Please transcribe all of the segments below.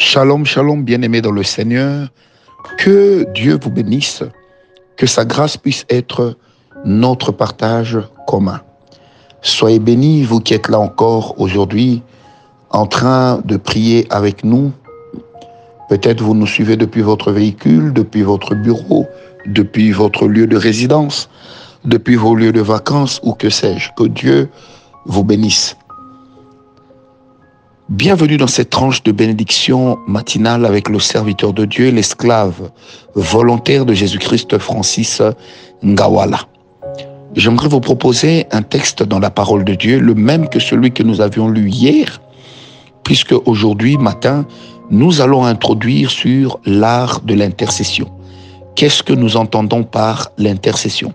Shalom, shalom, bien-aimés dans le Seigneur. Que Dieu vous bénisse, que sa grâce puisse être notre partage commun. Soyez bénis, vous qui êtes là encore aujourd'hui, en train de prier avec nous. Peut-être vous nous suivez depuis votre véhicule, depuis votre bureau, depuis votre lieu de résidence, depuis vos lieux de vacances ou que sais-je. Que Dieu vous bénisse. Bienvenue dans cette tranche de bénédiction matinale avec le serviteur de Dieu, l'esclave volontaire de Jésus-Christ, Francis Ngawala. J'aimerais vous proposer un texte dans la parole de Dieu, le même que celui que nous avions lu hier, puisque aujourd'hui matin, nous allons introduire sur l'art de l'intercession. Qu'est-ce que nous entendons par l'intercession?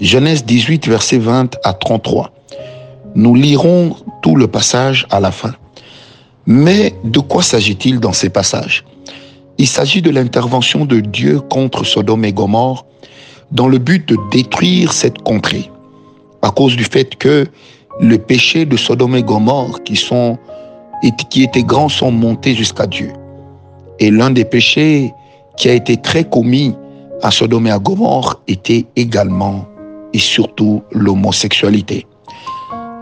Genèse 18, verset 20 à 33. Nous lirons tout le passage à la fin. Mais de quoi s'agit-il dans ces passages? Il s'agit de l'intervention de Dieu contre Sodome et Gomorre dans le but de détruire cette contrée à cause du fait que le péché de Sodome et Gomorre qui sont qui étaient grands sont montés jusqu'à Dieu. Et l'un des péchés qui a été très commis à Sodome et à Gomorre était également et surtout l'homosexualité.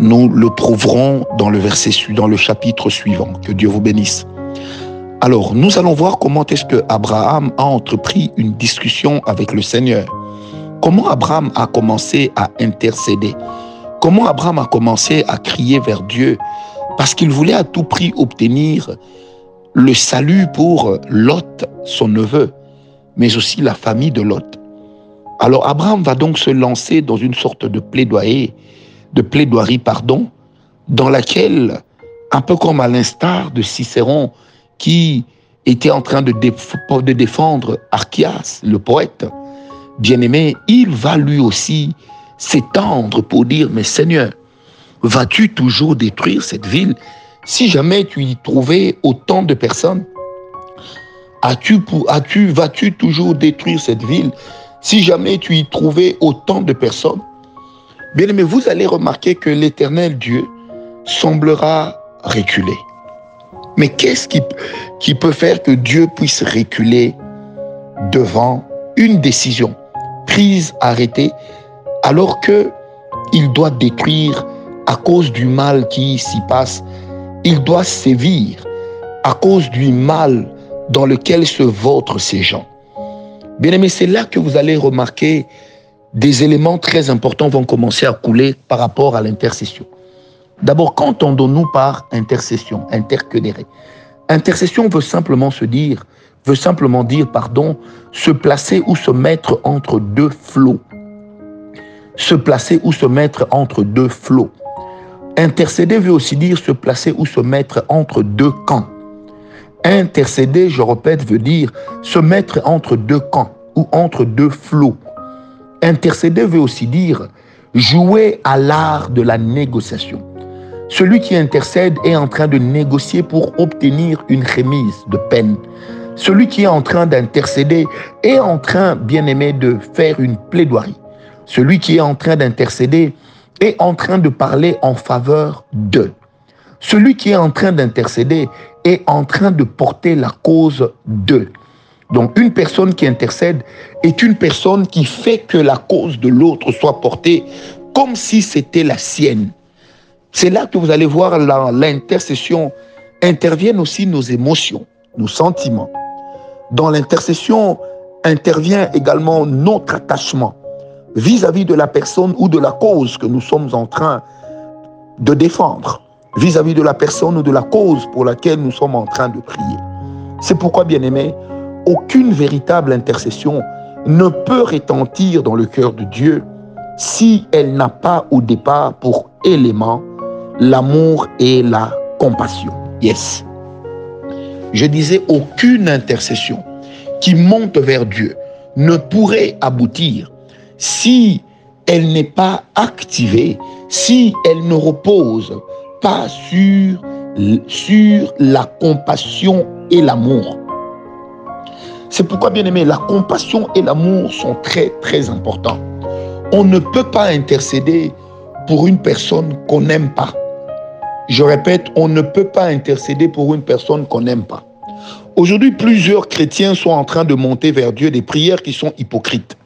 Nous le prouverons dans le verset dans le chapitre suivant. Que Dieu vous bénisse. Alors, nous allons voir comment est-ce que Abraham a entrepris une discussion avec le Seigneur. Comment Abraham a commencé à intercéder? Comment Abraham a commencé à crier vers Dieu? Parce qu'il voulait à tout prix obtenir le salut pour Lot, son neveu, mais aussi la famille de Lot. Alors Abraham va donc se lancer dans une sorte de plaidoyer de plaidoirie, pardon, dans laquelle, un peu comme à l'instar de Cicéron, qui était en train de, défendre Archias, le poète, bien-aimé, il va lui aussi s'étendre pour dire, mais Seigneur, vas-tu toujours détruire cette ville si jamais tu y trouvais autant de personnes? As-tu, as-tu, vas-tu toujours détruire cette ville si jamais tu y trouvais autant de personnes? Bien aimé, vous allez remarquer que l'éternel Dieu semblera reculer. Mais qu'est-ce qui, qui peut faire que Dieu puisse reculer devant une décision prise, arrêtée, alors que il doit détruire à cause du mal qui s'y passe, il doit sévir à cause du mal dans lequel se vautrent ces gens. Bien aimé, c'est là que vous allez remarquer des éléments très importants vont commencer à couler par rapport à l'intercession. D'abord, qu'entendons-nous par intercession, intercéder Intercession veut simplement se dire, veut simplement dire, pardon, se placer ou se mettre entre deux flots. Se placer ou se mettre entre deux flots. Intercéder veut aussi dire se placer ou se mettre entre deux camps. Intercéder, je répète, veut dire se mettre entre deux camps ou entre deux flots. Intercéder veut aussi dire jouer à l'art de la négociation. Celui qui intercède est en train de négocier pour obtenir une remise de peine. Celui qui est en train d'intercéder est en train, bien aimé, de faire une plaidoirie. Celui qui est en train d'intercéder est en train de parler en faveur d'eux. Celui qui est en train d'intercéder est en train de porter la cause d'eux. Donc une personne qui intercède est une personne qui fait que la cause de l'autre soit portée comme si c'était la sienne. C'est là que vous allez voir l'intercession interviennent aussi nos émotions, nos sentiments. Dans l'intercession intervient également notre attachement vis-à-vis de la personne ou de la cause que nous sommes en train de défendre, vis-à-vis -vis de la personne ou de la cause pour laquelle nous sommes en train de prier. C'est pourquoi, bien aimé, aucune véritable intercession ne peut retentir dans le cœur de Dieu si elle n'a pas au départ pour élément l'amour et la compassion. Yes. Je disais aucune intercession qui monte vers Dieu ne pourrait aboutir si elle n'est pas activée, si elle ne repose pas sur, sur la compassion et l'amour. C'est pourquoi, bien aimé, la compassion et l'amour sont très, très importants. On ne peut pas intercéder pour une personne qu'on n'aime pas. Je répète, on ne peut pas intercéder pour une personne qu'on n'aime pas. Aujourd'hui, plusieurs chrétiens sont en train de monter vers Dieu des prières qui sont hypocrites.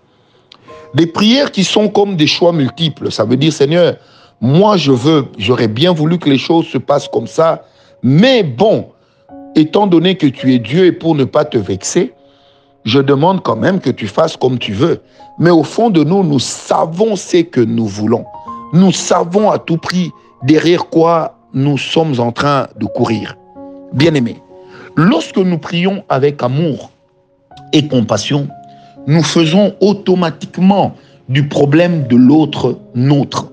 Des prières qui sont comme des choix multiples. Ça veut dire, Seigneur, moi je veux, j'aurais bien voulu que les choses se passent comme ça, mais bon, étant donné que tu es Dieu et pour ne pas te vexer, je demande quand même que tu fasses comme tu veux. Mais au fond de nous, nous savons ce que nous voulons. Nous savons à tout prix derrière quoi nous sommes en train de courir. Bien-aimés, lorsque nous prions avec amour et compassion, nous faisons automatiquement du problème de l'autre nôtre.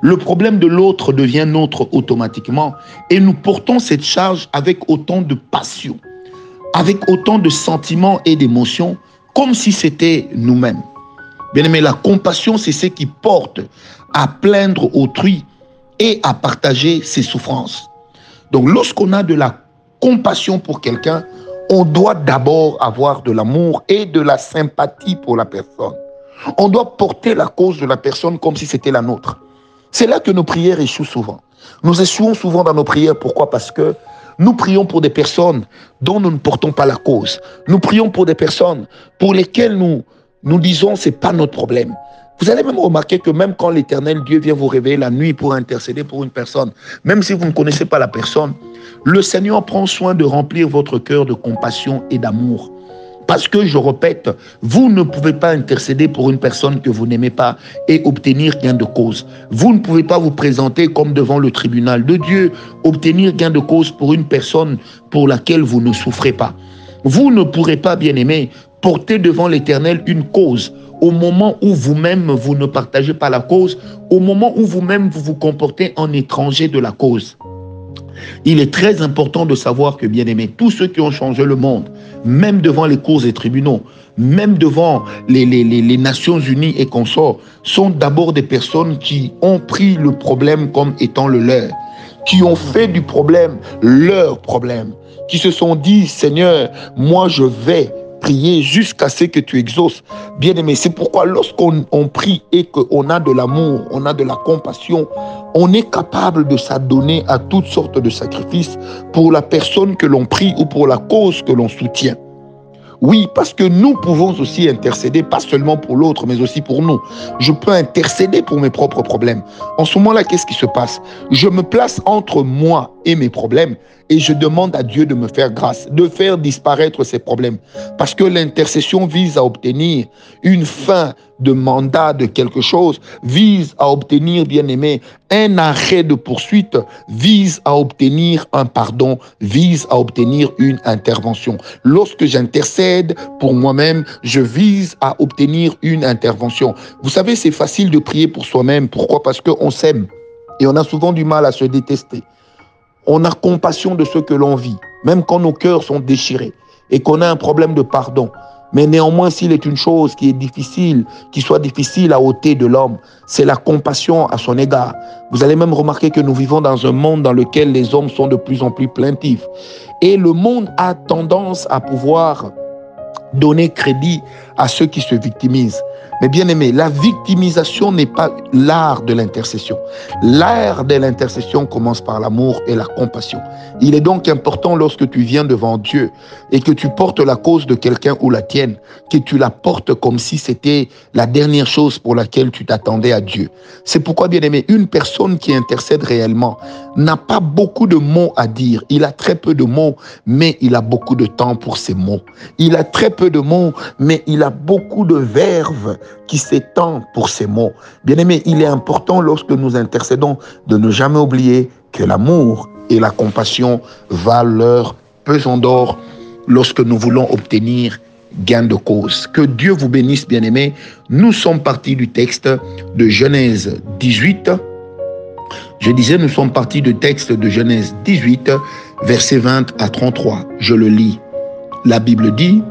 Le problème de l'autre devient nôtre automatiquement et nous portons cette charge avec autant de passion, avec autant de sentiments et d'émotions, comme si c'était nous-mêmes. Bien aimé, la compassion, c'est ce qui porte à plaindre autrui et à partager ses souffrances. Donc lorsqu'on a de la compassion pour quelqu'un, on doit d'abord avoir de l'amour et de la sympathie pour la personne. On doit porter la cause de la personne comme si c'était la nôtre. C'est là que nos prières échouent souvent. Nous échouons souvent dans nos prières. Pourquoi? Parce que nous prions pour des personnes dont nous ne portons pas la cause. Nous prions pour des personnes pour lesquelles nous, nous disons c'est pas notre problème. Vous allez même remarquer que même quand l'éternel Dieu vient vous réveiller la nuit pour intercéder pour une personne, même si vous ne connaissez pas la personne, le Seigneur prend soin de remplir votre cœur de compassion et d'amour. Parce que, je répète, vous ne pouvez pas intercéder pour une personne que vous n'aimez pas et obtenir gain de cause. Vous ne pouvez pas vous présenter comme devant le tribunal de Dieu, obtenir gain de cause pour une personne pour laquelle vous ne souffrez pas. Vous ne pourrez pas, bien aimé, porter devant l'Éternel une cause au moment où vous-même vous ne partagez pas la cause, au moment où vous-même vous vous comportez en étranger de la cause. Il est très important de savoir que, bien aimé, tous ceux qui ont changé le monde, même devant les cours et tribunaux, même devant les, Nations Unies et consorts, sont d'abord des personnes qui ont pris le problème comme étant le leur, qui ont fait du problème leur problème, qui se sont dit, Seigneur, moi je vais jusqu'à ce que tu exauces. Bien aimé, c'est pourquoi lorsqu'on prie et qu'on a de l'amour, on a de la compassion, on est capable de s'adonner à toutes sortes de sacrifices pour la personne que l'on prie ou pour la cause que l'on soutient. Oui, parce que nous pouvons aussi intercéder, pas seulement pour l'autre, mais aussi pour nous. Je peux intercéder pour mes propres problèmes. En ce moment-là, qu'est-ce qui se passe? Je me place entre moi et mes problèmes et je demande à Dieu de me faire grâce, de faire disparaître ces problèmes. Parce que l'intercession vise à obtenir une fin de mandat de quelque chose, vise à obtenir, bien aimé, un arrêt de poursuite, vise à obtenir un pardon, vise à obtenir une intervention. Lorsque j'intercède pour moi-même, je vise à obtenir une intervention. Vous savez, c'est facile de prier pour soi-même. Pourquoi? Parce qu'on s'aime et on a souvent du mal à se détester on a compassion de ce que l'on vit, même quand nos cœurs sont déchirés et qu'on a un problème de pardon. Mais néanmoins, s'il est une chose qui est difficile, qui soit difficile à ôter de l'homme, c'est la compassion à son égard. Vous allez même remarquer que nous vivons dans un monde dans lequel les hommes sont de plus en plus plaintifs. Et le monde a tendance à pouvoir donner crédit à ceux qui se victimisent. Mais bien aimé, la victimisation n'est pas l'art de l'intercession. L'art de l'intercession commence par l'amour et la compassion. Il est donc important lorsque tu viens devant Dieu et que tu portes la cause de quelqu'un ou la tienne, que tu la portes comme si c'était la dernière chose pour laquelle tu t'attendais à Dieu. C'est pourquoi, bien aimé, une personne qui intercède réellement n'a pas beaucoup de mots à dire. Il a très peu de mots, mais il a beaucoup de temps pour ses mots. Il a très peu de mots, mais il a beaucoup de verve qui s'étend pour ces mots. Bien-aimé, il est important lorsque nous intercédons de ne jamais oublier que l'amour et la compassion valent leur pesant d'or lorsque nous voulons obtenir gain de cause. Que Dieu vous bénisse, bien-aimé. Nous sommes partis du texte de Genèse 18. Je disais, nous sommes partis du texte de Genèse 18, versets 20 à 33. Je le lis. La Bible dit,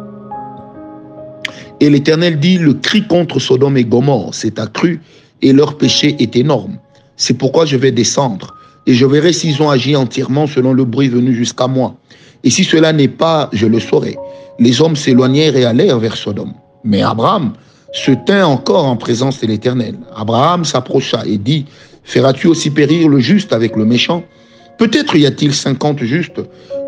et l'Éternel dit, le cri contre Sodome et Gomorre s'est accru et leur péché est énorme. C'est pourquoi je vais descendre et je verrai s'ils ont agi entièrement selon le bruit venu jusqu'à moi. Et si cela n'est pas, je le saurai. Les hommes s'éloignèrent et allèrent vers Sodome. Mais Abraham se tint encore en présence de l'Éternel. Abraham s'approcha et dit, Feras-tu aussi périr le juste avec le méchant? Peut-être y a-t-il cinquante justes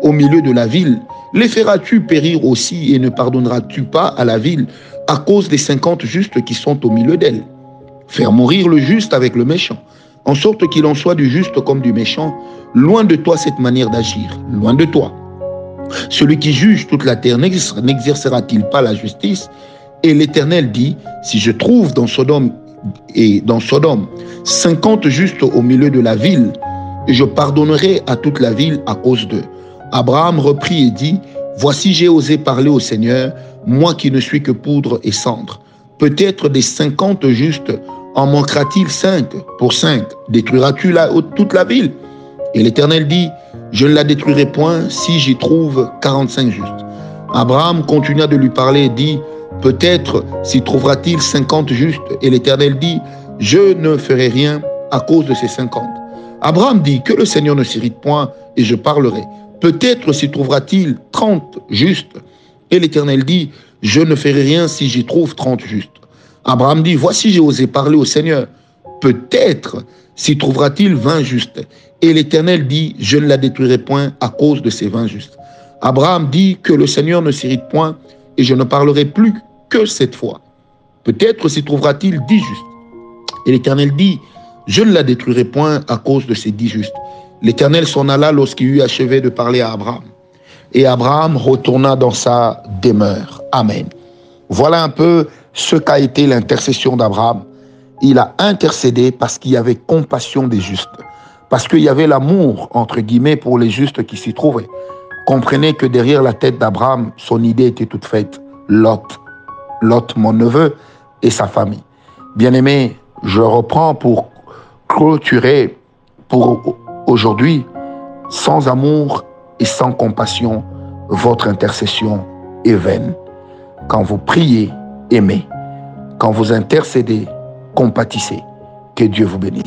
au milieu de la ville. Les feras-tu périr aussi et ne pardonneras-tu pas à la ville à cause des cinquante justes qui sont au milieu d'elle? Faire mourir le juste avec le méchant, en sorte qu'il en soit du juste comme du méchant. Loin de toi cette manière d'agir, loin de toi. Celui qui juge toute la terre n'exercera-t-il pas la justice? Et l'Éternel dit, si je trouve dans Sodome et dans Sodome cinquante justes au milieu de la ville, je pardonnerai à toute la ville à cause d'eux. Abraham reprit et dit, Voici j'ai osé parler au Seigneur, moi qui ne suis que poudre et cendre. Peut-être des cinquante justes en manquera-t-il cinq Pour cinq, détruiras-tu toute la ville? Et l'Éternel dit, je ne la détruirai point si j'y trouve quarante-cinq justes. Abraham continua de lui parler et dit, peut-être s'y trouvera-t-il cinquante justes. Et l'Éternel dit, je ne ferai rien à cause de ces cinquante. Abraham dit, que le Seigneur ne s'irrite point et je parlerai. Peut-être s'y trouvera-t-il trente justes. Et l'Éternel dit, je ne ferai rien si j'y trouve trente justes. Abraham dit, voici j'ai osé parler au Seigneur. Peut-être s'y trouvera-t-il vingt justes. Et l'Éternel dit, je ne la détruirai point à cause de ces vingt justes. Abraham dit que le Seigneur ne s'irrite point et je ne parlerai plus que cette fois. Peut-être s'y trouvera-t-il dix justes. Et l'Éternel dit, je ne la détruirai point à cause de ces dix justes. L'Éternel s'en alla lorsqu'il eut achevé de parler à Abraham. Et Abraham retourna dans sa demeure. Amen. Voilà un peu ce qu'a été l'intercession d'Abraham. Il a intercédé parce qu'il y avait compassion des justes, parce qu'il y avait l'amour, entre guillemets, pour les justes qui s'y trouvaient. Comprenez que derrière la tête d'Abraham, son idée était toute faite. Lot, Lot, mon neveu, et sa famille. Bien-aimé, je reprends pour pour aujourd'hui, sans amour et sans compassion, votre intercession est vaine. Quand vous priez, aimez. Quand vous intercédez, compatissez. Que Dieu vous bénisse.